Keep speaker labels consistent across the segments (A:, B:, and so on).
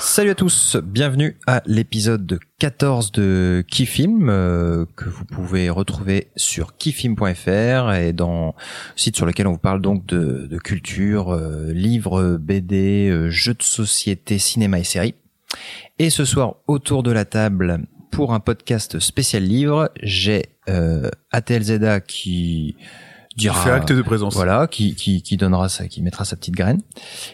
A: Salut à tous, bienvenue à l'épisode 14 de Kifilm euh, que vous pouvez retrouver sur kifilm.fr et dans le site sur lequel on vous parle donc de, de culture, euh, livres, BD, euh, jeux de société, cinéma et séries. Et ce soir autour de la table pour un podcast spécial livre, j'ai euh, Zeda qui dira
B: fait acte de présence.
A: Voilà, qui qui qui donnera sa, qui mettra sa petite graine.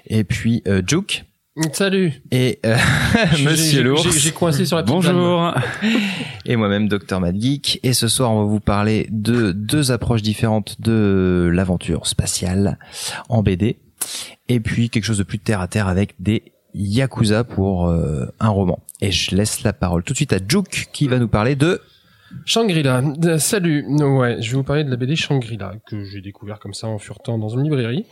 A: Et puis euh, Juke
C: Salut.
A: et euh, Monsieur l'ours
C: j'ai- coincé sur la petite
D: Bonjour.
A: et moi-même Dr Mad Geek et ce soir on va vous parler de deux approches différentes de l'aventure spatiale en BD et puis quelque chose de plus terre à terre avec des Yakuza pour euh, un roman. Et je laisse la parole tout de suite à Juke qui va nous parler de
C: Shangri-La. Euh, salut. Ouais, je vais vous parler de la BD Shangri-La que j'ai découvert comme ça en furetant dans une librairie,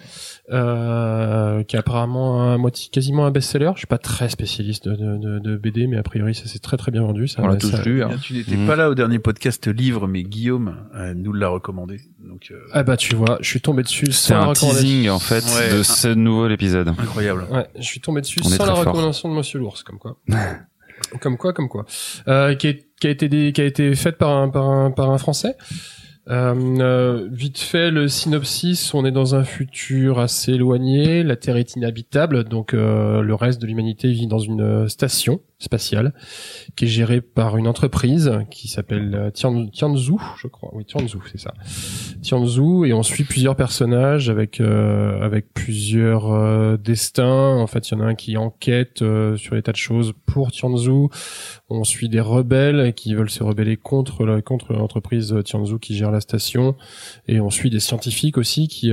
C: euh, qui est apparemment un moitié, quasiment un best-seller. Je suis pas très spécialiste de, de, de- de BD, mais a priori ça s'est très très bien vendu. Ça,
A: on l'a tous
C: ça-
A: lu. hein.
B: Tu n'étais
D: Mhm.
B: pas là au dernier podcast livre, mais Guillaume euh, nous l'a recommandé. Donc euh,
C: Ah bah tu vois, je suis tombé dessus
D: C'est
C: sans la
D: un
C: recommandation.
D: teasing en fait
B: Ouais.
D: de ce nouvel épisode.
B: incroyable.
C: Ouais, je suis tombé dessus
D: On
C: sans la
D: fort.
C: recommandation de Monsieur l'ours, comme quoi. comme quoi, comme quoi. Euh, qui, est- qui a été qui a été faite par un par un par un Français. Euh, euh, vite fait, le synopsis, on est dans un futur assez éloigné, la Terre est inhabitable, donc euh, le reste de l'humanité vit dans une station spatiale qui est gérée par une entreprise qui s'appelle euh, Tian- Tianzhu, je crois. Oui, Tianzhu, c'est ça. Tianzhu, et on suit plusieurs personnages avec euh, avec plusieurs euh, destins. En fait, il y en a un qui enquête euh, sur des tas de choses pour Tianzhu. On suit des rebelles qui veulent se rebeller contre la, contre l'entreprise Tianzhu qui gère la station, et on suit des scientifiques aussi qui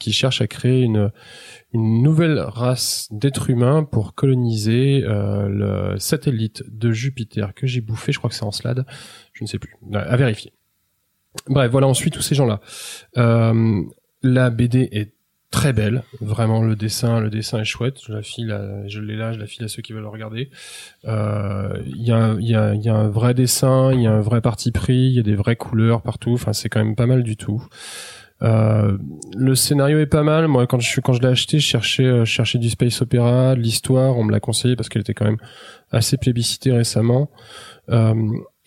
C: qui cherchent à créer une une nouvelle race d'êtres humains pour coloniser le satellite de Jupiter que j'ai bouffé. Je crois que c'est en slade. Je ne sais plus. À vérifier. Bref, voilà, on suit tous ces gens-là. Euh, la BD est très belle, vraiment le dessin, le dessin est chouette. Je la file, à- je l'ai là, je la file à ceux qui veulent le regarder. Euh, Il y, a, y a un vrai dessin, il y a un vrai parti pris, il y a des vraies couleurs partout. Enfin, c'est quand même pas mal du tout. Euh, le scénario est pas mal. Moi, quand je quand je l'ai acheté, je cherchais, euh, je cherchais du space opéra, l'histoire. On me l'a conseillé parce qu'elle était quand même assez plébiscitée récemment. Euh,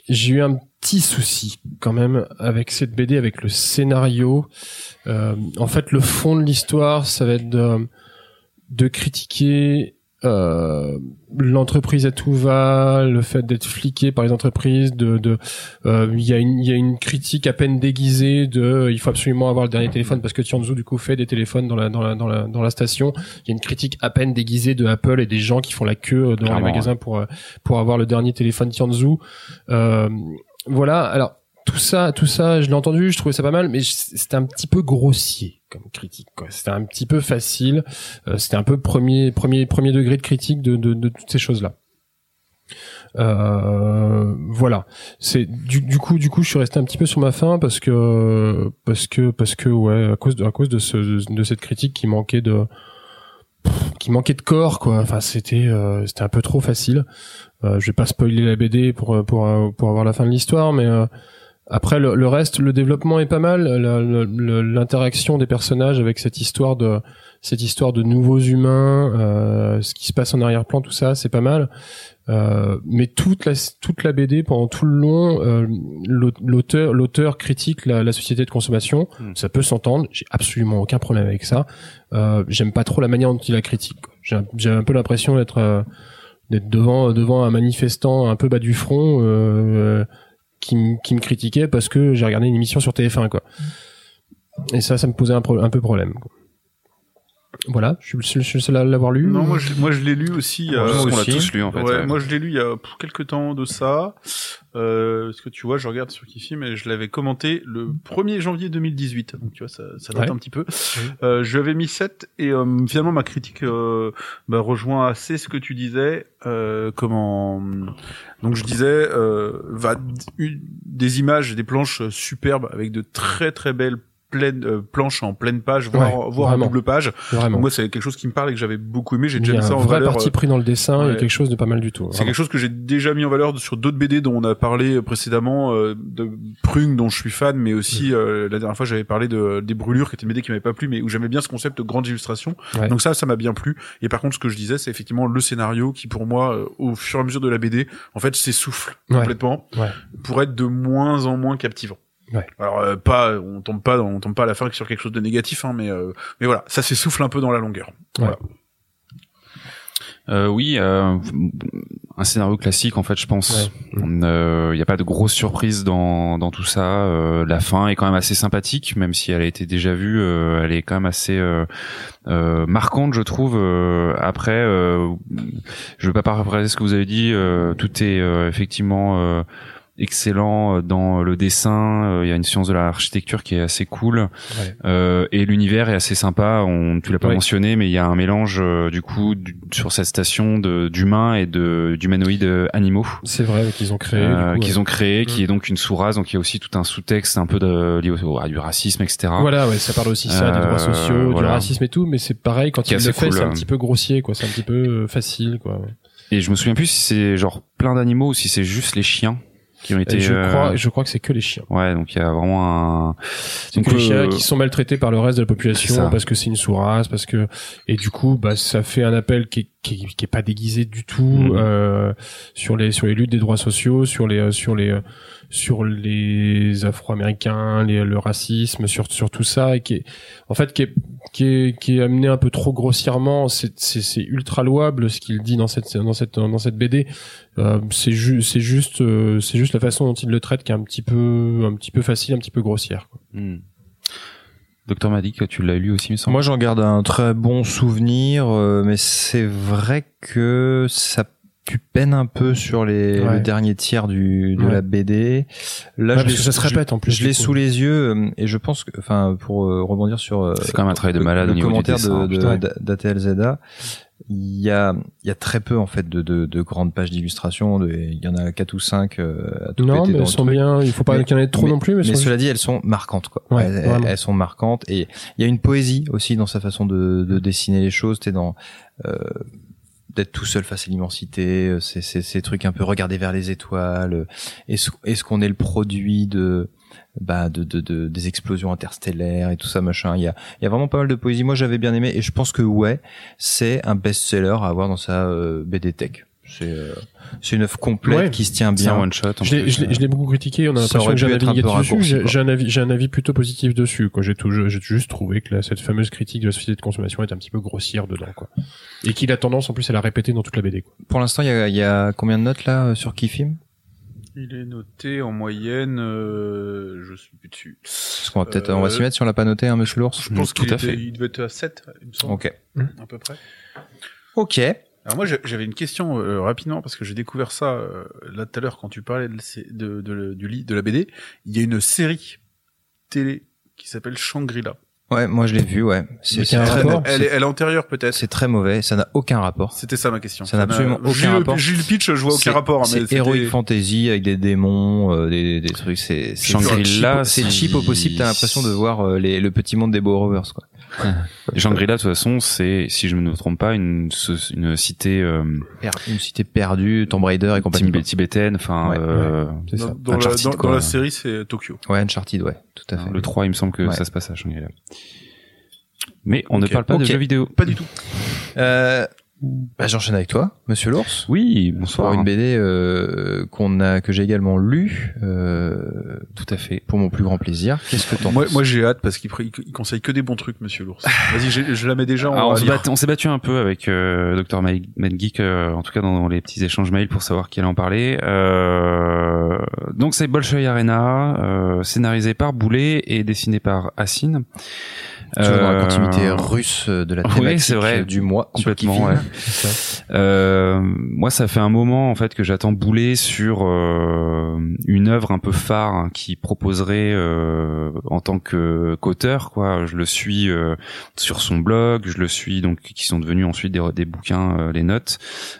C: j'ai eu un petit souci quand même avec cette BD, avec le scénario. Euh, en fait, le fond de l'histoire, ça va être de, de critiquer euh, l'entreprise à tout va, le fait d'être fliqué par les entreprises, de, de, euh, il y a une, il y a une critique à peine déguisée de, il faut absolument avoir le dernier téléphone parce que Tianzhu du coup fait des téléphones dans la, dans la, dans la, dans la station. Il y a une critique à peine déguisée de Apple et des gens qui font la queue euh,
D: Clairement,
C: les magasins pour, euh, pour avoir le dernier téléphone Tianzhu. Euh, voilà. Alors, tout ça, tout ça, je l'ai entendu, je trouvais ça pas mal, mais c'était un petit peu grossier comme critique. C'était un petit peu facile. Euh, c'était un peu premier, premier, premier degré de critique de, de, de toutes ces choses-là. Euh, voilà. C'est du, du coup, du coup, je suis resté un petit peu sur ma faim parce que parce que parce que ouais, à cause de, à cause de ce de, cette critique qui manquait de qui manquait de corps quoi. Enfin, c'était euh, c'était un peu trop facile. Euh, je vais pas spoiler la BD pour pour pour avoir la fin de l'histoire, mais euh, après le, le reste, le développement est pas mal. L'interaction des personnages avec cette histoire de cette histoire de nouveaux humains, euh, ce qui se passe en arrière-plan, tout ça, c'est pas mal. Euh, mais toute la toute la BD pendant tout le long, euh, l'aut- l'auteur l'auteur critique la, la société de consommation.
D: Hmm.
C: Ça peut s'entendre. J'ai absolument aucun problème avec ça. Euh, J'aime pas trop la manière dont il la critique. quoi. J'ai un- j'ai un peu l'impression d'être euh, d'être devant devant un manifestant un peu bas du front euh, qui, me critiquait parce que j'ai regardé une émission sur TF1 quoi. Et ça, ça me posait un, peu problème. Voilà, je suis le seul- à l'avoir lu.
B: Non, moi je, moi je l'ai lu aussi.
D: Je
B: euh,
D: pense qu'on l'a tous lu en fait.
B: ouais,
D: ouais.
B: moi je l'ai lu il y a pour quelques temps de ça. Euh, parce que tu vois, je regarde sur Kifim et je l'avais commenté le 1er janvier 2018. Donc tu vois, ça, ça date
C: Ouais.
B: un petit peu. Euh, je lui avais mis 7 et euh, finalement ma critique euh, bah, rejoint assez ce que tu disais. Euh, comment Donc je disais, euh, va une- des images, des planches superbes avec de très très belles pleine euh, planche en pleine page, voire,
C: Ouais,
B: voire en double page.
C: Vraiment.
B: Moi, c'est quelque chose qui me parle et que j'avais beaucoup aimé. J'ai déjà mis ça
C: un
B: en
C: vrai
B: valeur.
C: parti
B: euh,
C: pris dans le dessin et
B: ouais.
C: quelque chose de pas mal du tout.
B: C'est quelque chose que j'ai déjà mis en valeur sur d'autres BD dont on a parlé précédemment, euh, de Prung dont je suis fan, mais aussi euh, la dernière fois j'avais parlé de des brûlures qui était une BD qui m'avait pas plu, mais où j'aimais bien ce concept de grande illustration.
C: Ouais.
B: Donc ça, ça m'a bien plu. Et par contre, ce que je disais, c'est effectivement le scénario qui, pour moi, euh, au fur et à mesure de la BD, en fait, s'essouffle complètement
C: Ouais.
B: pour être de moins en moins captivant.
C: Ouais.
B: Alors euh, pas, on tombe pas, dans- on tombe pas à la fin sur quelque chose de négatif, hein, mais euh, mais voilà, ça s'essouffle un peu dans la longueur. Voilà.
D: Euh, oui, euh, un scénario classique en fait, je pense.
C: Ouais.
D: Il n'y a pas de grosses surprises dans, dans tout ça. Euh, la fin est quand même assez sympathique, même si elle a été déjà vue. euh, elle est quand même assez euh, euh, marquante, je trouve. Euh, après, euh, je veux pas paraphraser ce que vous avez dit. euh, tout est euh, effectivement euh, excellent dans le dessin. Euh, Il y a une science de l'architecture qui est assez cool.
C: Ouais.
D: Euh, et l'univers est assez sympa. On, tu l'as pas mentionné, mais il y a un mélange euh, du coup du- sur cette station d'humains et de d'humanoïdes animaux
C: C'est vrai qu'ils ont créé.
D: euh, qu'ils
C: ouais.
D: ont créé, qui est donc une sous-race. Donc il y a aussi tout un sous-texte un peu de, lié au, à du racisme, etc.
C: Voilà, ouais, ça parle aussi ça, des
D: Euh,
C: droits sociaux,
D: voilà.
C: du racisme et tout, mais c'est pareil quand il le fait,
D: cool,
C: c'est un
D: euh.
C: petit peu grossier, quoi. C'est un petit peu euh, facile, quoi.
D: Et je me souviens plus si c'est genre plein d'animaux ou si c'est juste les chiens qui ont été.
C: Et je
D: euh,
C: crois, je crois que c'est que les chiens.
D: Ouais, donc il y a vraiment un.
C: C'est
D: Donc,
C: que les chiens qui sont maltraités par le reste de la population parce que c'est une sous-race, parce que et du coup, bah ça fait un appel qui est, qui est, qui est pas déguisé du tout
D: Mhm.
C: euh, sur les sur les luttes des droits sociaux, sur les euh, sur les euh, sur les Afro-Américains, les, le racisme, sur sur tout ça, et qui est en fait qui est qui est qui est amené un peu trop grossièrement. C'est c'est c'est ultra louable ce qu'il dit dans cette dans cette dans cette BD. Euh, c'est ju c'est juste euh, c'est juste la façon dont il le traite qui est un petit peu un petit peu facile, un petit peu grossière. quoi.
D: Hmm. Docteur m'a dit que tu l'as lu aussi, il me semble.
A: Moi, j'en garde un très bon souvenir, euh, mais c'est vrai que ça tu peines un peu sur les
C: Ouais.
A: le dernier tiers du de
C: Ouais.
A: la BD. Là,
C: Ouais,
A: je
C: parce
A: l'ai-
C: que ça se
A: je-
C: répète en plus.
A: Je l'ai
C: du
A: sous les yeux euh, et je pense que, enfin, pour euh, rebondir sur euh,
D: C'est quand même un travail de
A: le-
D: malade
A: le
D: au niveau du
A: commentaire
D: dessin,
A: de,
D: putain.
A: de, d'ATL Zeda, il y a il y a très peu en fait de, de, de grandes pages d'illustration. Il y en a quatre ou cinq euh, à tout
C: Non,
A: péter
C: mais
A: dans
C: elles
A: le
C: sont
A: truc.
C: bien. Il faut pas qu'il y en ait trop
A: mais-
C: non plus, mais,
A: Mais cela dit, elles sont marquantes, quoi.
C: Ouais,
A: elles, elles sont marquantes et il y a une poésie aussi dans sa façon de, de dessiner les choses. T'es dans euh, d'être tout seul face à l'immensité, euh, c'est ces trucs un peu regarder vers les étoiles. euh, Est-ce qu'on est le produit de bah de, de, de des explosions interstellaires et tout ça machin. Il y a il y a vraiment pas mal de poésie. Moi j'avais bien aimé et je pense que ouais c'est un best-seller à avoir dans sa euh, BD Tech. C'est euh, c'est une œuvre complète
C: Ouais.
A: qui se tient
D: un
A: bien.
D: one shot.
C: Je l'ai, je l'ai- je l'ai beaucoup critiqué. On a
A: Ça
C: l'impression que j'ai un
A: être
C: avis
A: un peu
C: négatif dessus. J'ai, un avis, j'ai un avis plutôt positif dessus. Quoi. J'ai, tout, j'ai juste trouvé que la- cette fameuse critique de la société de consommation est un petit peu grossière dedans, quoi. Et qu'il a tendance en plus à la répéter dans toute la BD. Quoi.
A: Pour l'instant il y a, il y a combien de notes là euh, sur Kifim
B: Il est noté en moyenne, euh, je suis plus dessus.
A: Parce qu'on va peut-être, on va
B: Euh,
A: s'y mettre si on l'a pas noté, hein, monsieur l'ours.
B: Je pense
D: tout
B: qu'il
D: à
B: était-
D: fait.
B: il devait être à 7, il me semble,
A: Ok.
B: à peu près.
A: Ok.
B: Alors moi, j'avais une question euh, rapidement parce que j'ai découvert ça euh, là tout à l'heure quand tu parlais de, de, de- du lit de la BD. Il y a une série télé qui s'appelle Shangri-La.
A: Ouais, moi je l'ai vu, ouais. C'est très,
C: rapport
B: Elle, est, elle est antérieure peut-être.
A: c'est très mauvais, ça n'a aucun rapport.
B: C'était ça ma question.
A: Ça n'a absolument aucun rapport.
B: Le pitch, je vois aucun rapport. mais
A: C'est Heroic Fantasy avec des démons, euh, des, des trucs. C'est c'est
D: Shangri-La,
A: cheap- c'est cheap au possible. T'as l'impression de voir euh, les, le petit monde des Bow Rovers, quoi.
D: Shangri-La, de toute façon, c'est, si je ne me trompe pas, une, une cité euh,
A: Une cité perdue, Tomb Raider et compagnie.
D: tibé- tibétaine, enfin,
A: Ouais,
D: euh,
B: Dans, la,
D: Uncharted,
B: dans- dans
D: quoi.
B: la série, c'est Tokyo.
A: Ouais, Uncharted, ouais, tout à fait.
D: le 3, il me semble que
A: Ouais.
D: ça se passe à Shangri-La. Mais on ne parle pas de
A: Ok.
D: jeux vidéo.
B: Pas du tout.
A: Euh, bah, j'enchaîne avec toi, Monsieur l'ours.
D: Oui,
A: Pour
D: bonsoir.
A: une BD euh, qu'on a, que j'ai également lu, euh,
D: Tout à fait.
A: pour mon plus grand plaisir. Qu'est-ce que t'en
B: Moi,
A: penses
B: moi j'ai hâte parce qu'il pr- il conseille que des bons trucs, Monsieur l'ours. Vas-y, je la mets déjà en
D: Alors, on on s'est battu un peu avec euh, Dr. Geek, euh, en tout cas dans les petits échanges mails pour savoir qui allait en parler. Euh, donc c'est Bolshoi Arena, euh, scénarisé par Boulet et dessiné par Assine.
A: Toujours dans la
D: Euh,
A: continuité russe de la
D: oui,
A: thématique
D: c'est vrai.
A: du mois.
D: Complètement, ouais.
C: C'est ça.
D: Euh, moi, ça fait un moment en fait que j'attends Boulet sur euh, une œuvre un peu phare hein, qui proposerait euh, en tant que qu'auteur quoi. Je le suis euh, sur son blog, je le suis donc qui sont devenus ensuite des, des bouquins, euh, les notes.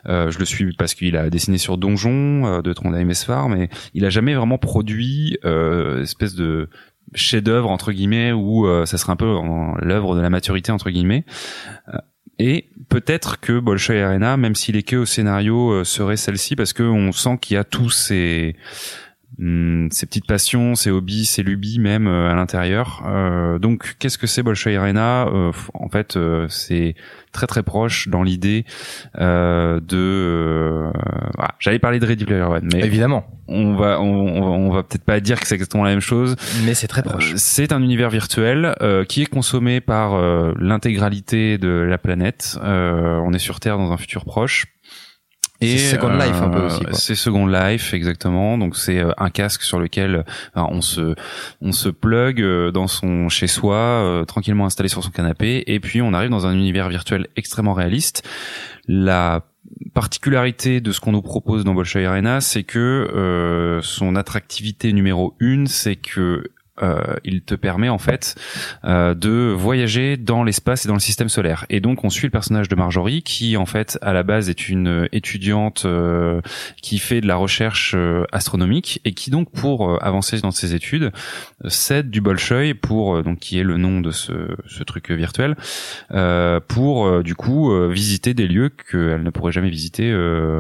D: Euh, je le suis parce qu'il a dessiné sur Donjon euh, de Trondheim Esphar, mais il a jamais vraiment produit euh, espèce de chef-d'œuvre entre guillemets ou ça serait un peu l'œuvre de la maturité entre guillemets. et peut-être que Bolshoi Arena, même s'il est que au scénario, serait celle-ci parce qu'on sent qu'il y a tous ces Hmm, ses petites passions, ses hobbies, ses lubies même euh, à l'intérieur. Euh, donc qu'est-ce que c'est Bolshoi Arena euh, En fait, c'est très très proche dans l'idée de. Voilà, J'allais parler de Ready Player One, mais
A: évidemment,
D: on va on, on va peut-être pas dire que c'est exactement la même chose.
A: Mais c'est très proche.
D: c'est un univers virtuel qui est consommé par l'intégralité de la planète. on est sur Terre dans un futur proche
A: et Second Life un peu aussi.
D: C'est Second Life exactement. Donc c'est euh, un casque sur lequel euh, on se on se plug euh, dans son chez soi tranquillement installé sur son canapé et puis on arrive dans un univers virtuel extrêmement réaliste. La particularité de ce qu'on nous propose dans Bolshoi Arena, c'est que son attractivité numéro une, c'est que euh, il te permet en fait euh, de voyager dans l'espace et dans le système solaire. Et donc on suit le personnage de Marjorie qui en fait à la base est une étudiante euh, qui fait de la recherche euh, astronomique et qui donc pour euh, avancer dans ses études cède du Bolshoi pour donc qui est le nom de ce, ce truc virtuel pour du coup visiter des lieux qu'elle ne pourrait jamais visiter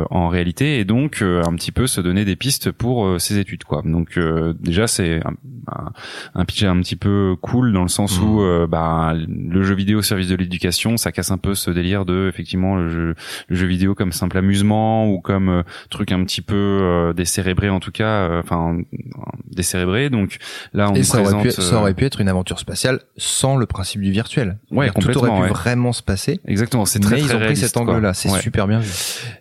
D: en réalité et donc un petit peu se donner des pistes pour ses études quoi. Donc déjà c'est un, un pitch un petit peu cool dans le sens où mmh. euh, bah, le jeu vidéo au service de l'éducation, ça casse un peu ce délire de effectivement le jeu, le jeu vidéo comme simple amusement ou comme euh, truc un petit peu euh, décérébré en tout cas, enfin décérébré. Donc là on
A: Et ça
D: présente,
A: aurait, pu, ça aurait pu être une aventure spatiale sans le principe du virtuel.
D: Ouais,
A: tout aurait pu
D: ouais.
A: vraiment se passer.
D: Exactement, c'est très très
A: ils ont pris cet angle-là, c'est
D: Ouais.
A: super bien vu.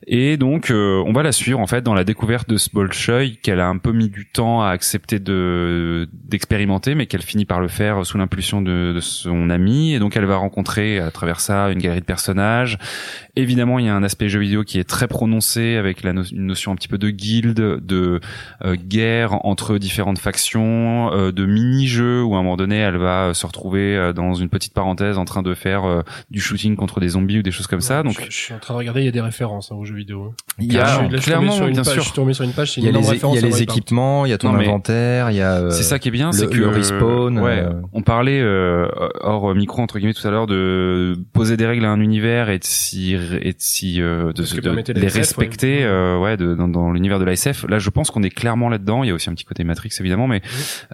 D: Et donc, euh, on va la suivre en fait dans la découverte de ce Bolshoi qu'elle a un peu mis du temps à accepter de d'expérimenter, mais qu'elle finit par le faire sous l'impulsion de, de son ami. Et donc, elle va rencontrer à travers ça une galerie de personnages. Évidemment, il y a un aspect jeu vidéo qui est très prononcé avec la no- une notion un petit peu de guilde, de euh, guerre entre différentes factions, euh, de mini-jeux où à un moment donné, elle va euh, se retrouver euh, dans une petite parenthèse en train de faire euh, du shooting contre des zombies ou des choses comme ça. Donc,
C: je, je suis en train de regarder, il y a des références hein, aux jeux vidéo. hein.
D: il y a clairement, bien
C: page,
D: sûr.
C: Je suis tombé sur une page, c'est
A: Il y a les, y a équipements, il y a ton
D: Non,
A: inventaire, il y a. euh,
D: c'est ça qui est bien, c'est que
A: le respawn,
D: ouais,
A: euh,
D: on parlait euh, hors micro entre guillemets tout à l'heure de poser des règles à un univers et de s'y et de s'y euh, de,
C: Ce que
D: de- de les
C: SF,
D: respecter
C: ouais.
D: euh, ouais de, dans, dans l'univers de la SF. Là, je pense qu'on est clairement là-dedans. Il y a aussi un petit côté Matrix évidemment, mais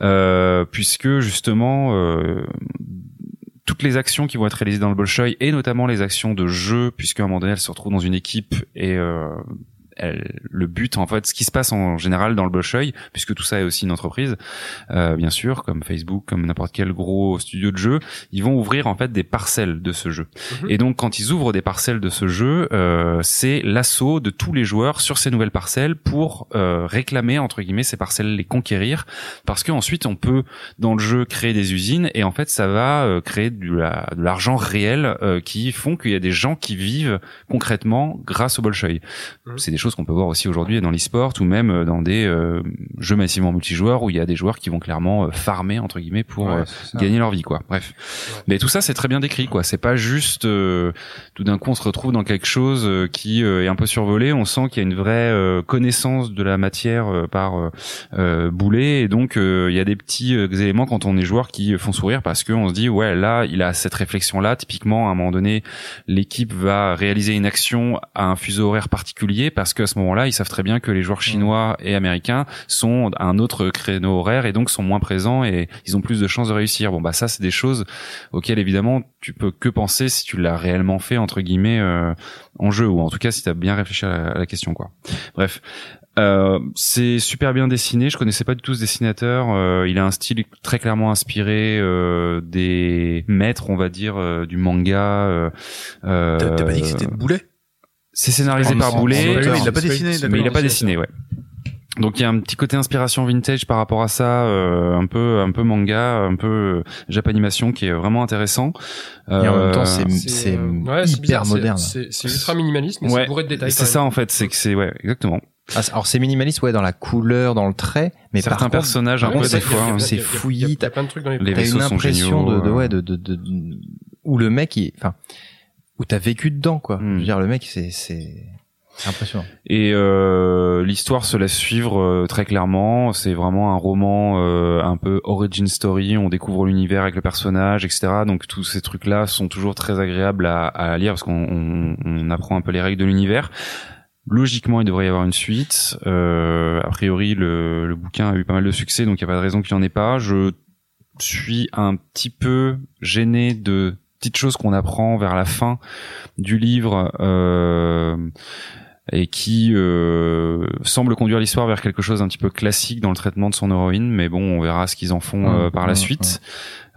D: euh, puisque justement euh, toutes les actions qui vont être réalisées dans le Bolshoi et notamment les actions de jeu, puisqu'à un moment donné, elle se retrouve dans une équipe et euh, elle- le but en fait ce qui se passe en général dans le Bolshoi puisque tout ça est aussi une entreprise euh, bien sûr comme Facebook comme n'importe quel gros studio de jeu ils vont ouvrir en fait des parcelles de ce jeu
C: Mhm.
D: et donc quand ils ouvrent des parcelles de ce jeu euh, c'est l'assaut de tous les joueurs sur ces nouvelles parcelles pour euh, réclamer entre guillemets ces parcelles les conquérir parce que ensuite on peut dans le jeu créer des usines et en fait ça va euh, créer de la- de l'argent réel euh, qui font qu'il y a des gens qui vivent concrètement grâce au Bolshoi
C: Mhm.
D: c'est des choses qu'on peut voir aussi aujourd'hui dans l'e-sport ou même euh, dans des euh, jeux massivement multijoueurs où il y a des joueurs qui vont clairement euh, farmer entre guillemets pour
A: Ouais,
D: gagner leur vie quoi. Bref. Mais tout ça c'est très bien décrit quoi. C'est pas juste euh, tout d'un coup on se retrouve dans quelque chose qui est un peu survolé. On sent qu'il y a une vraie connaissance de la matière par Boulet. Et donc il y a des petits éléments quand on est joueur qui font sourire parce que on se dit ouais là il a cette réflexion là typiquement à un moment donné l'équipe va réaliser une action à un fuseau horaire particulier parce qu'à ce moment-là ils savent très bien que les joueurs chinois et américains sont à un autre créneau horaire et donc sont moins présents et ils ont plus de chances de réussir bon bah ça c'est des choses auxquelles évidemment tu peux que penser si tu l'as réellement fait entre guillemets euh, en jeu ou en tout cas si tu as bien réfléchi à la, à la question quoi bref euh, c'est super bien dessiné. Je connaissais pas du tout ce dessinateur. Euh, il a un style très clairement inspiré euh, des maîtres, on va dire, euh, du manga. Euh, euh,
B: T'as t'as pas dit que c'était de Boulet?
D: C'est scénarisé
A: En-
D: par Boulet.
B: Il l'a pas dessiné,
D: mais il a pas
C: dessiné,
D: ouais. Donc il y a un petit côté inspiration vintage par rapport à ça, euh, un peu un peu manga, un peu euh, japanimation qui est vraiment intéressant.
A: Et en même temps,
D: Euh,
A: c'est
C: euh, ouais, c'est
A: hyper
C: bizarre,
A: moderne.
C: C'est ultra minimaliste, mais
D: Ouais,
C: c'est bourré de détails.
D: c'est ça en fait, c'est que c'est ouais exactement.
A: Ah, c'est- alors c'est minimaliste ouais dans la couleur, dans le trait, mais
D: Certains
A: par contre,
D: personnages un peu des fois.
A: c'est fouillis,
C: Il y a
A: t'as-
C: plein de trucs dans les
D: Les
A: t'as
D: vaisseaux
A: une
D: sont
A: impression
D: géniaux,
A: de, de
D: euh.
A: ouais de, de, de, où le mec il enfin où t'as vécu dedans quoi.
D: Hmm.
A: Je veux dire le mec c'est c'est Impressionnant.
D: Et euh, l'histoire se laisse suivre euh, très clairement. C'est vraiment un roman euh, un peu origin story. On découvre l'univers avec le personnage, etc. Donc tous ces trucs-là sont toujours très agréables à, à lire parce qu'on on, on apprend un peu les règles de l'univers. Logiquement, il devrait y avoir une suite. Euh, a priori, le, le bouquin a eu pas mal de succès, donc il n'y a pas de raison qu'il n'y en ait pas. Je suis un petit peu gêné de petites choses qu'on apprend vers la fin du livre euh, et qui euh, semble conduire l'histoire vers quelque chose d'un petit peu classique dans le traitement de son héroïne mais bon on verra ce qu'ils en font euh, par la suite.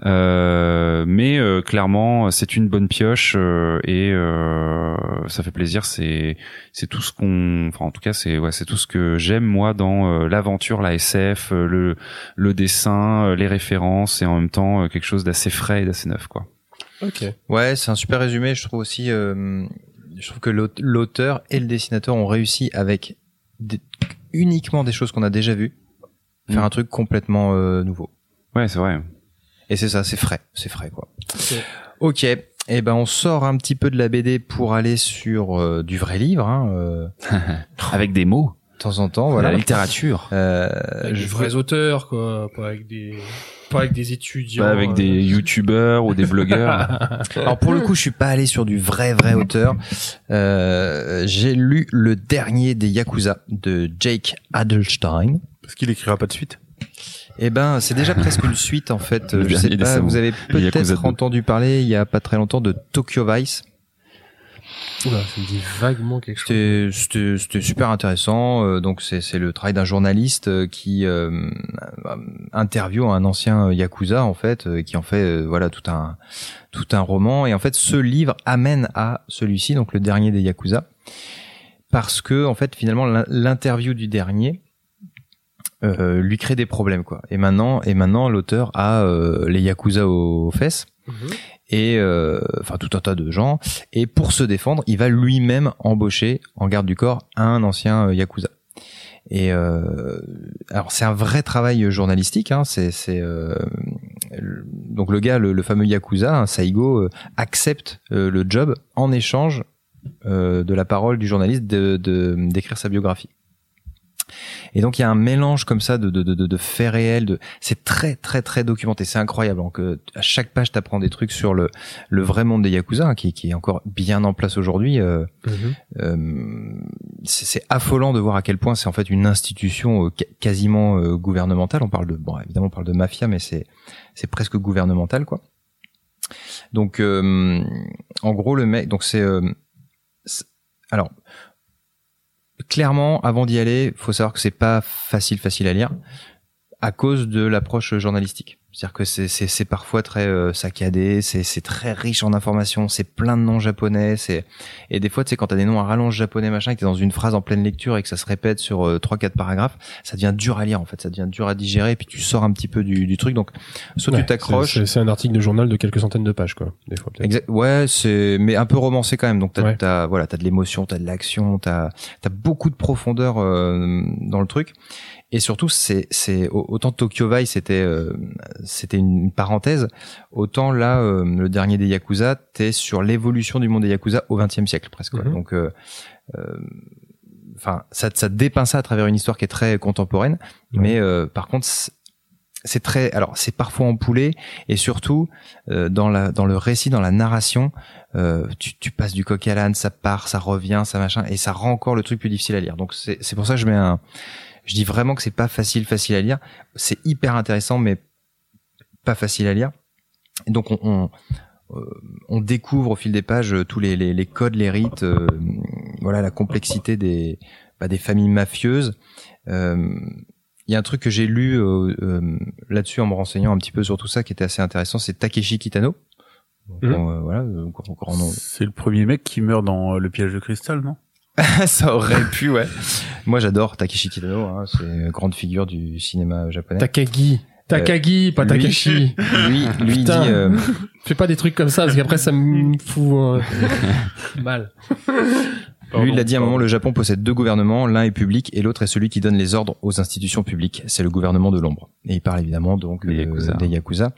D: euh, mais euh, clairement c'est une bonne pioche euh, et euh, ça fait plaisir. C'est c'est tout ce qu'on enfin en tout cas c'est ouais c'est tout ce que j'aime moi dans l'aventure la SF le le dessin les références et en même temps quelque chose d'assez frais et d'assez neuf quoi
C: Ok.
A: Ouais, c'est un super résumé. Je trouve aussi, euh, je trouve que l'aute- l'auteur et le dessinateur ont réussi avec des- uniquement des choses qu'on a déjà vues, faire
D: Mm.
A: un truc complètement euh, nouveau.
D: ouais c'est vrai
A: Et c'est ça, c'est frais, c'est frais quoi.
C: Ok.
A: Ok. Eh ben, on sort un petit peu de la BD pour aller sur euh, du vrai livre, hein, euh,
D: avec des mots
A: de temps en temps. Voilà.
D: la littérature
A: Euh,
C: Avec
A: je
C: des vrais auteurs, quoi. Pas avec des, pas avec des étudiants.
D: pas avec
C: euh,
D: des youtubeurs ou des blogueurs
A: Alors pour le coup, je suis pas allé sur du vrai vrai auteur. Euh, J'ai lu le dernier des Yakuza de Jake Adelstein.
B: Parce qu'il écrira pas de suite.
A: Eh ben, c'est déjà presque une suite en fait. Je sais pas, vous avez peut-être
D: 2.
A: entendu parler il y a pas très longtemps de Tokyo Vice.
C: Oula, ça me dit vaguement quelque chose.
A: C'était super intéressant. Euh, donc c'est le travail d'un journaliste euh, qui euh, euh, interviewe un ancien yakuza en fait, qui en fait voilà tout un tout un roman. Et en fait, ce livre amène à celui-ci, donc le dernier des yakuza, parce que en fait finalement l'in- l'interview du dernier euh, lui crée des problèmes quoi. Et maintenant et maintenant l'auteur a euh, les yakuza aux fesses
C: Mhm.
A: Et euh, enfin tout un tas de gens. Et pour se défendre il va lui-même embaucher en garde du corps un ancien euh, yakuza. Et euh, alors c'est un vrai travail journalistique hein, c'est euh, donc le gars le, fameux yakuza Saigo euh, accepte euh, le job en échange de la parole du journaliste de- d'écrire sa biographie et donc il y a un mélange comme ça de, de, de, de faits réels. De... C'est très très très documenté. C'est incroyable. Donc euh, à chaque page, t'apprends des trucs sur le, le vrai monde des yakuza, hein, qui, qui est encore bien en place aujourd'hui. Euh,
C: Mhm.
A: euh, c'est affolant de voir à quel point c'est en fait une institution euh, quasiment euh, gouvernementale. On parle de bon évidemment on parle de mafia, mais c'est c'est presque gouvernemental quoi. Donc euh, en gros le mec donc c'est euh, c'est- alors clairement avant d'y aller, faut savoir que c'est pas facile facile à lire à cause de l'approche journalistique. C'est-à-dire que c'est c'est c'est parfois très euh, saccadé, c'est c'est très riche en informations, c'est plein de noms japonais, c'est et des fois tu sais quand t'as des noms à rallonge japonais machin, que t'es dans une phrase en pleine lecture et que ça se répète sur euh, trois quatre paragraphes, ça devient dur à lire en fait, ça devient dur à digérer et puis tu sors un petit peu du, du truc donc soit
C: Ouais,
A: tu t'accroches.
C: c'est- un article de journal de quelques centaines de pages, quoi. Des fois.
A: Exact. Ouais, c'est mais un peu romancé quand même. Donc t'as
C: Ouais.
A: t'as voilà, t'as de l'émotion, t'as de l'action, t'as t'as beaucoup de profondeur euh, dans le truc. Et surtout, c'est c'est au- autant Tokyo Vice c'était euh, c'était une parenthèse, autant là euh, le dernier des Yakuza, t'es sur l'évolution du monde des Yakuza au XXe siècle presque.
C: Mhm.
A: Donc euh, euh, enfin ça ça dépeint ça à travers une histoire qui est très contemporaine, mais euh, par contre c'est- très alors c'est parfois empoulé et surtout euh, dans la dans le récit dans la narration euh, tu, tu passes du coq à l'âne ça part ça revient ça machin et ça rend encore le truc plus difficile à lire donc c'est c'est pour ça que je mets un je dis vraiment que c'est pas facile facile à lire c'est hyper intéressant mais pas facile à lire et donc on, on euh, on découvre au fil des pages euh, tous les, les, les codes, les rites, euh, voilà la complexité des, bah, des familles mafieuses. Euh, Il y a un truc que j'ai lu euh, euh, là-dessus en me renseignant un petit peu sur tout ça qui était assez intéressant, c'est Takeshi Kitano. Donc,
C: Mhm.
A: euh, voilà, euh, grand- nom.
B: C'est le premier mec qui meurt dans euh, le piège de cristal, non?
A: Ça aurait pu, ouais. Moi, j'adore Takeshi Kitano. Hein, c'est une grande figure du cinéma japonais.
C: Takagi. Takagi, pas
A: lui-
C: Takashi.
A: lui, lui dit. Euh,
C: Fais pas des trucs comme ça, parce qu'après, ça me fout euh, mal.
A: Lui, il a dit à un moment, le Japon possède deux gouvernements, l'un est public et l'autre est celui qui donne les ordres aux institutions publiques. C'est le gouvernement de l'ombre. Et il parle évidemment donc euh,
D: Yakuza.
A: des Yakuza.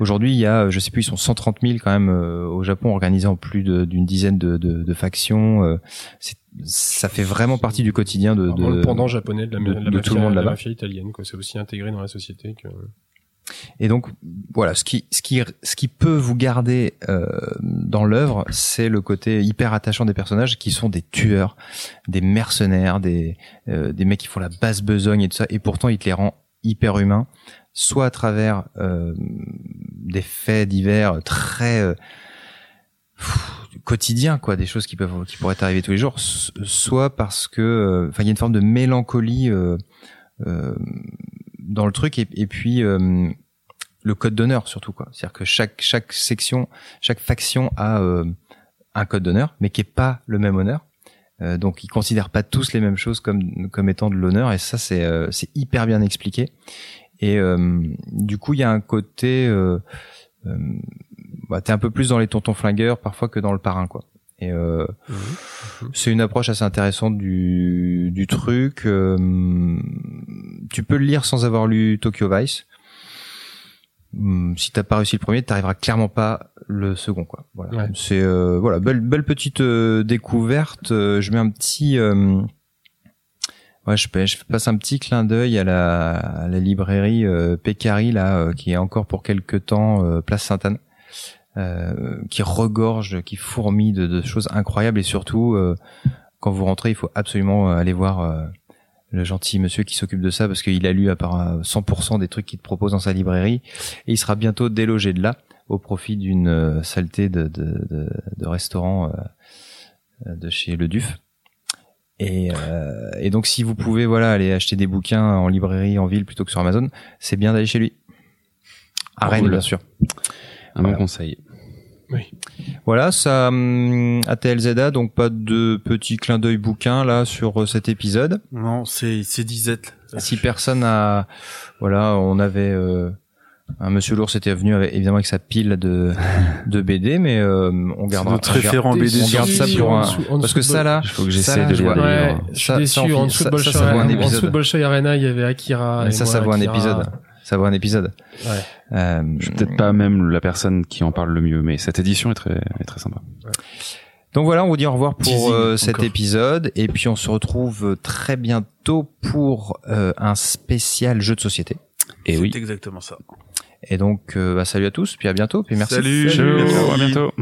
A: Aujourd'hui, il y a, je sais plus, ils sont 130 000 quand même euh, au Japon, organisés en plus d'une dizaine de, de, de factions. euh, c'est ça fait vraiment partie du quotidien de, de
C: le pendant japonais de la,
A: de-
C: de la
A: de
C: mafia,
A: tout le monde
C: la
A: là-bas.
C: mafia italienne, quoi. C'est aussi intégré dans la société que.
A: Et donc voilà, ce qui ce qui ce qui peut vous garder euh, dans l'œuvre, c'est le côté hyper attachant des personnages qui sont des tueurs, des mercenaires, des euh, des mecs qui font la basse besogne et tout ça, et pourtant il te les rend hyper humains, soit à travers euh, des faits divers très euh, pff, quotidiens quoi, des choses qui peuvent qui pourraient arriver tous les jours, soit parce que euh, enfin il y a une forme de mélancolie euh, euh, dans le truc et, puis euh, le code d'honneur surtout quoi. C'est à dire que chaque chaque section chaque faction a euh, un code d'honneur mais qui est pas le même honneur. Euh, donc ils considèrent pas tous les mêmes choses comme comme étant de l'honneur et ça c'est euh, c'est hyper bien expliqué. Et euh, du coup il y a un côté euh, bah, t'es un peu plus dans les tontons flingueurs parfois que dans le parrain quoi et euh, c'est une approche assez intéressante du, du truc. Euh, tu peux le lire sans avoir lu Tokyo Vice. Hum, Si t'as pas réussi le premier, t'arriveras clairement pas le second, quoi. Voilà.
C: Ouais.
A: C'est euh, voilà, belle belle petite euh, découverte. Je mets un petit, euh, ouais, je, passe- je passe un petit clin d'œil à la, à la librairie Peccari là, qui est encore pour quelques temps place Sainte-Anne euh, qui regorge, qui fourmille de, de choses incroyables et surtout euh, quand vous rentrez, il faut absolument euh, aller voir euh, le gentil monsieur qui s'occupe de ça parce qu'il a lu à part euh, 100% des trucs qu'il te propose dans sa librairie et il sera bientôt délogé de là au profit d'une euh, saleté de, de, de, de restaurant euh, de chez Le Duf. Et, euh, et donc si vous pouvez voilà aller acheter des bouquins en librairie en ville plutôt que sur Amazon, c'est bien d'aller chez lui. À Rennes
D: Cool.
A: bien sûr.
D: Un bon conseil.
A: Voilà, ça hum, ATLZA, donc pas de petit clin d'œil bouquin là sur euh, cet épisode.
B: Non, c'est c'est disette.
A: Si personne a, voilà, on avait euh, un Monsieur Lourd était venu avec, évidemment avec sa pile de de BD, mais euh, on gardera.
B: notre référent BD
A: On garde ça pour un,
C: dessous-
A: parce que
C: de
A: ça là,
D: Il faut que
A: ça,
D: j'essaie de lire
C: Ouais, je suis déçu.
A: ça-
C: en dessous
A: épisode.
C: de Bolshoi Arena, il y avait Akira. et
A: ça,
C: moi,
A: ça vaut un épisode. Ça vaut un épisode.
C: Ouais.
A: Euh,
D: Je suis peut-être pas même la personne qui en parle le mieux, mais cette édition est très, est très sympa.
A: Donc voilà, on vous dit au revoir pour euh, cet
B: encore.
A: épisode et puis on se retrouve euh, très bientôt pour euh, un spécial jeu de société.
D: Et
B: C'est
D: oui.
B: exactement ça.
A: Et donc, euh, bah, salut à tous, puis à bientôt, puis merci.
B: Salut.
D: À bientôt.